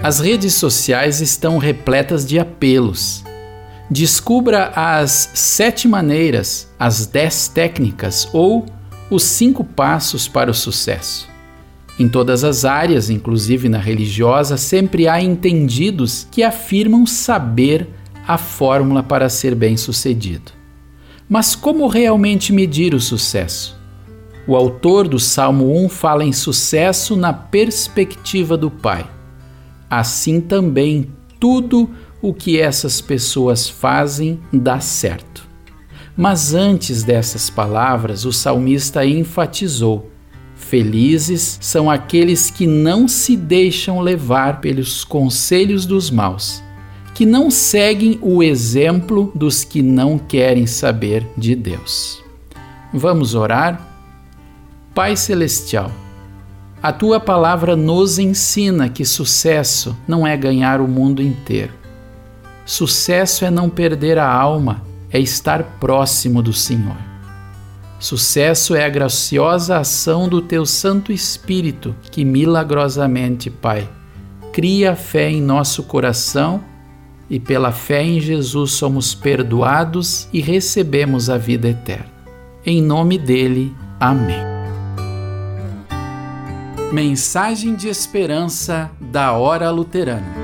As redes sociais estão repletas de apelos. Descubra as sete maneiras, as dez técnicas ou os cinco passos para o sucesso. Em todas as áreas, inclusive na religiosa, sempre há entendidos que afirmam saber a fórmula para ser bem-sucedido. Mas como realmente medir o sucesso? O autor do Salmo 1 fala em sucesso na perspectiva do Pai assim também tudo o que essas pessoas fazem dá certo. Mas antes dessas palavras, o salmista enfatizou: Felizes são aqueles que não se deixam levar pelos conselhos dos maus, que não seguem o exemplo dos que não querem saber de Deus. Vamos orar? Pai Celestial, a tua palavra nos ensina que sucesso não é ganhar o mundo inteiro. Sucesso é não perder a alma, é estar próximo do Senhor. Sucesso é a graciosa ação do teu Santo Espírito que milagrosamente, Pai, cria fé em nosso coração e pela fé em Jesus somos perdoados e recebemos a vida eterna. Em nome dele, amém. Mensagem de esperança da Hora Luterana.